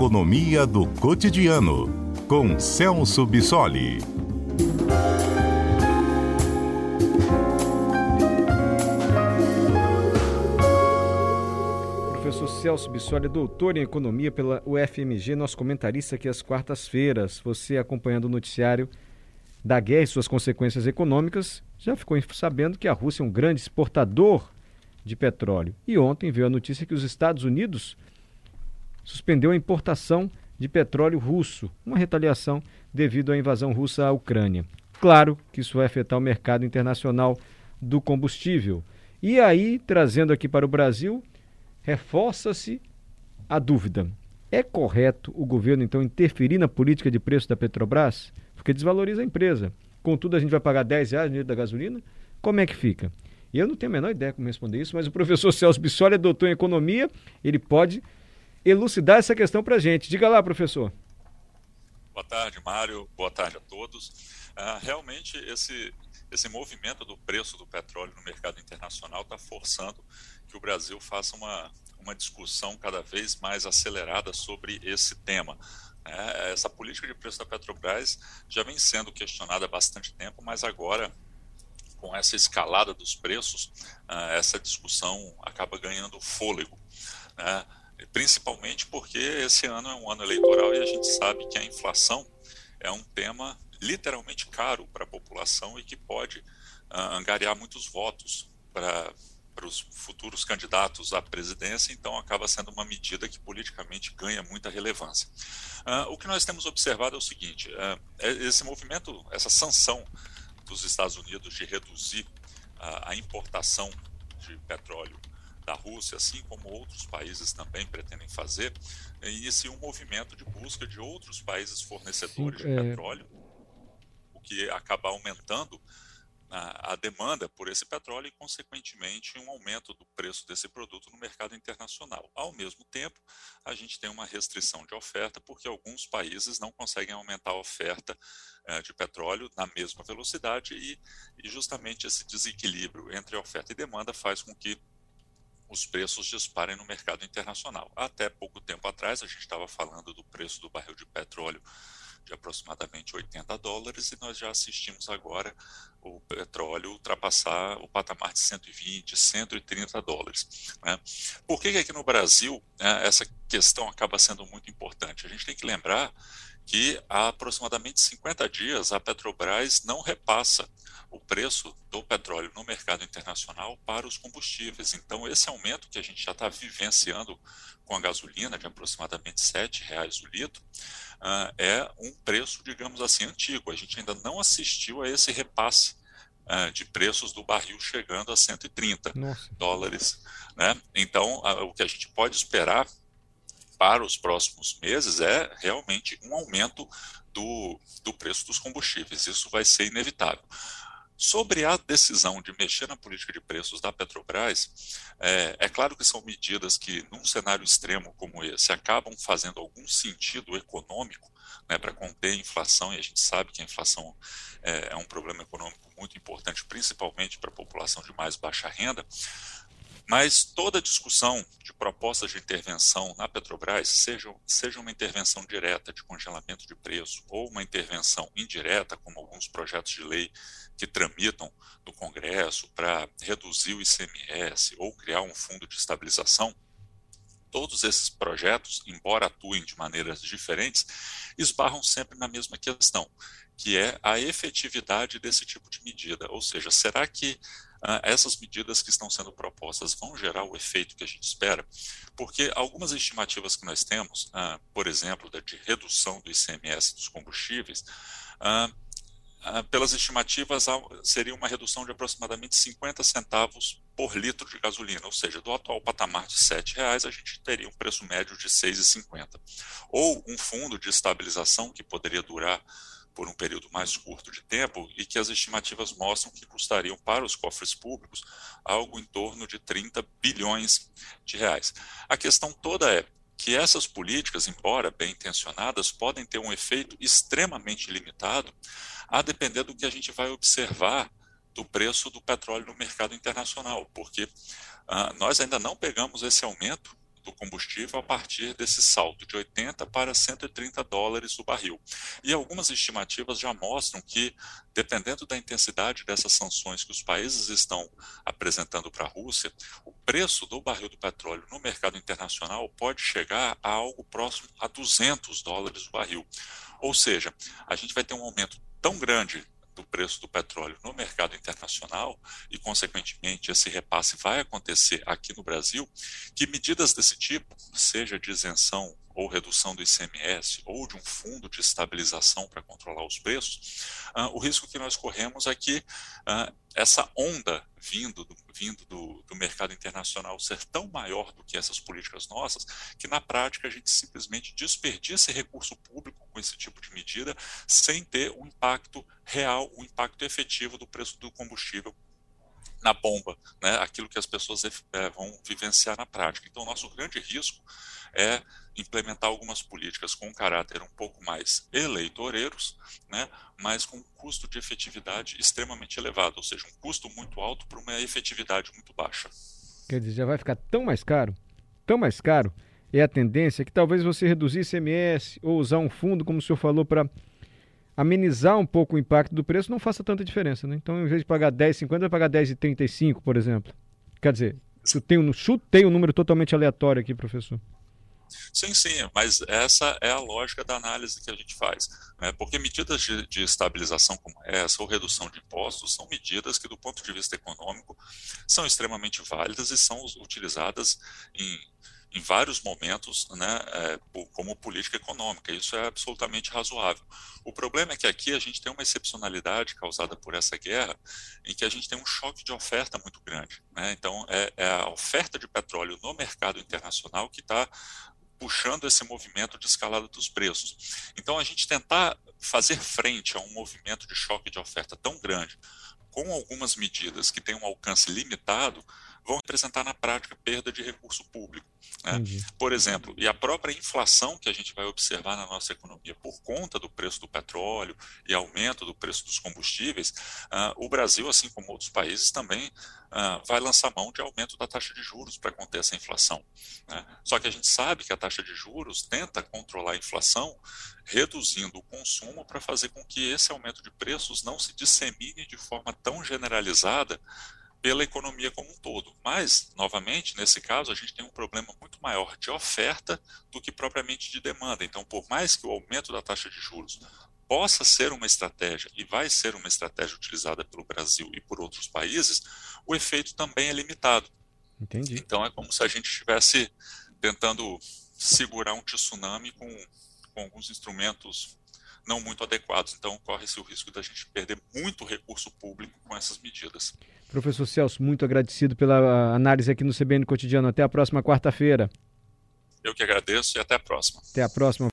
Economia do Cotidiano, com Celso Bissoli. Professor Celso Bissoli, doutor em Economia pela UFMG, nosso comentarista aqui às quartas-feiras. Você acompanhando o noticiário da guerra e suas consequências econômicas, já ficou sabendo que a Rússia é um grande exportador de petróleo. E ontem veio a notícia que os Estados Unidos suspendeu a importação de petróleo russo, uma retaliação devido à invasão russa à Ucrânia. Claro que isso vai afetar o mercado internacional do combustível. E aí, trazendo aqui para o Brasil, reforça-se a dúvida: é correto o governo então interferir na política de preço da Petrobras? Porque desvaloriza a empresa. Contudo, a gente vai pagar 10 reais no litro da gasolina? Como é que fica? Eu não tenho a menor ideia como responder isso, mas o professor Celso Bissoli é doutor em economia, ele pode elucidar essa questão para a gente. Diga lá, professor. Boa tarde, Mário. Boa tarde a todos. Uh, realmente, esse, esse movimento do preço do petróleo no mercado internacional está forçando que o Brasil faça uma, uma discussão cada vez mais acelerada sobre esse tema. É, essa política de preço da Petrobras já vem sendo questionada há bastante tempo, mas agora com essa escalada dos preços, uh, essa discussão acaba ganhando fôlego. Né? Principalmente porque esse ano é um ano eleitoral e a gente sabe que a inflação é um tema literalmente caro para a população e que pode uh, angariar muitos votos para para os futuros candidatos à presidência, então acaba sendo uma medida que politicamente ganha muita relevância. Uh, o que nós temos observado é o seguinte: uh, esse movimento, essa sanção dos Estados Unidos de reduzir a, a importação de petróleo da Rússia, assim como outros países também pretendem fazer, inicia um movimento de busca de outros países fornecedores Sim, de é... petróleo, o que acaba aumentando a, a, demanda por esse petróleo e, consequentemente, um aumento do preço desse produto no mercado internacional. Ao mesmo tempo, a gente tem uma restrição de oferta, porque alguns países não conseguem aumentar a oferta eh, de petróleo na mesma velocidade e, e justamente esse desequilíbrio entre oferta e demanda faz com que os preços disparem no mercado internacional. Até pouco tempo atrás, a gente estava falando do preço do barril de petróleo de aproximadamente 80 dólares e nós já assistimos agora o petróleo ultrapassar o patamar de 120, 130 dólares. Né? Por que, que aqui no Brasil né, essa questão acaba sendo muito importante? A gente tem que lembrar que há aproximadamente 50 dias a Petrobras não repassa o preço do petróleo no mercado internacional para os combustíveis. Então, esse aumento que a gente já está vivenciando com a gasolina, de aproximadamente R$ reais o litro, uh, é um preço, digamos assim, antigo. A gente ainda não assistiu a esse repasse uh, de preços do barril chegando a 130 Nossa. dólares. Né? Então, uh, o que a gente pode esperar para os próximos meses é realmente um aumento do, do preço dos combustíveis. Isso vai ser inevitável. Sobre a decisão de mexer na política de preços da Petrobras, é, é, claro que são medidas que, num cenário extremo como esse, acabam fazendo algum sentido econômico né, para conter a inflação, e a gente sabe que a inflação é, é um problema econômico muito importante, principalmente para a população de mais baixa renda. Mas toda discussão de propostas de intervenção na Petrobras, seja, seja uma intervenção direta de congelamento de preço ou uma intervenção indireta, como alguns projetos de lei que tramitam no Congresso para reduzir o ICMS ou criar um fundo de estabilização, todos esses projetos, embora atuem de maneiras diferentes, esbarram sempre na mesma questão, que é a efetividade desse tipo de medida. Ou seja, será que ah, essas medidas que estão sendo propostas vão gerar o efeito que a gente espera? Porque algumas estimativas que nós temos, ah, por exemplo, de redução do ICMS dos combustíveis, ah, pelas estimativas, seria uma redução de aproximadamente 50 centavos por litro de gasolina, ou seja, do atual patamar de R$ reais a gente teria um preço médio de R$ 6,50. Ou um fundo de estabilização que poderia durar por um período mais curto de tempo e que as estimativas mostram que custariam para os cofres públicos algo em torno de 30 bilhões de reais. A questão toda é que essas políticas, embora bem intencionadas, podem ter um efeito extremamente limitado, a depender do que a gente vai observar do preço do petróleo no mercado internacional, porque uh, nós ainda não pegamos esse aumento do combustível a partir desse salto de 80 para 130 dólares o barril. E algumas estimativas já mostram que, dependendo da intensidade dessas sanções que os países estão apresentando para a Rússia, o preço do barril do petróleo no mercado internacional pode chegar a algo próximo a 200 dólares o barril. Ou seja, a gente vai ter um aumento tão grande do preço do petróleo no mercado internacional e, consequentemente, esse repasse vai acontecer aqui no Brasil, que medidas desse tipo, seja de isenção ou redução do ICMS ou de um fundo de estabilização para controlar os preços, uh, o risco que nós corremos é que uh, essa onda vindo, do, vindo do, do, mercado internacional ser tão maior do que essas políticas nossas, que na prática a gente simplesmente desperdiça recurso público com esse tipo de medida, sem ter o um impacto real, o um impacto efetivo do preço do combustível na bomba, né, aquilo que as pessoas é, vão vivenciar na prática. Então, nosso grande risco é implementar algumas políticas com um caráter um pouco mais eleitoreiros, né, mas com um custo de efetividade extremamente elevado, ou seja, um custo muito alto para uma efetividade muito baixa. Quer dizer, já vai ficar tão mais caro, tão mais caro, é a tendência que talvez você reduzir ICMS ou usar um fundo, como o senhor falou, para amenizar um pouco o impacto do preço, não faça tanta diferença. Né? Então, em vez de pagar 10,50, vai pagar 10,35, por exemplo. Quer dizer, chutei um, chutei um número totalmente aleatório aqui, professor. Sim, sim, mas essa é a lógica da análise que a gente faz. Né? Porque medidas de, de, estabilização como essa, ou redução de impostos, são medidas que, do ponto de vista econômico, são extremamente válidas e são utilizadas em em vários momentos né, é, como política econômica. Isso é absolutamente razoável. O problema é que aqui a gente tem uma excepcionalidade causada por essa guerra, em que a gente tem um choque de oferta muito grande. Né? Então, é, é a oferta de petróleo no mercado internacional que está puxando esse movimento de escalada dos preços. Então, a gente tentar fazer frente a um movimento de choque de oferta tão grande, com algumas medidas que têm um alcance limitado, vão representar na prática perda de recurso público. Né? Por exemplo, e a própria inflação que a gente vai observar na nossa economia por conta do preço do petróleo e aumento do preço dos combustíveis, uh, o Brasil, assim como outros países, também uh, vai lançar mão de aumento da taxa de juros para conter essa inflação. Né? Só que a gente sabe que a taxa de juros tenta controlar a inflação reduzindo o consumo para fazer com que esse aumento de preços não se dissemine de forma tão generalizada pela economia como um todo. Mas, novamente, nesse caso, a gente tem um problema muito maior de oferta do que propriamente de demanda. Então, por mais que o aumento da taxa de juros possa ser uma estratégia e vai ser uma estratégia utilizada pelo Brasil e por outros países, o efeito também é limitado. Entendi. Então, é como se a gente estivesse tentando segurar um tsunami com, com alguns instrumentos não muito adequados. Então, corre-se o risco da gente perder muito recurso público com essas medidas. Professor Celso, muito agradecido pela análise aqui no CBN Cotidiano. Até a próxima quarta-feira. Eu que agradeço e até a próxima. Até a próxima.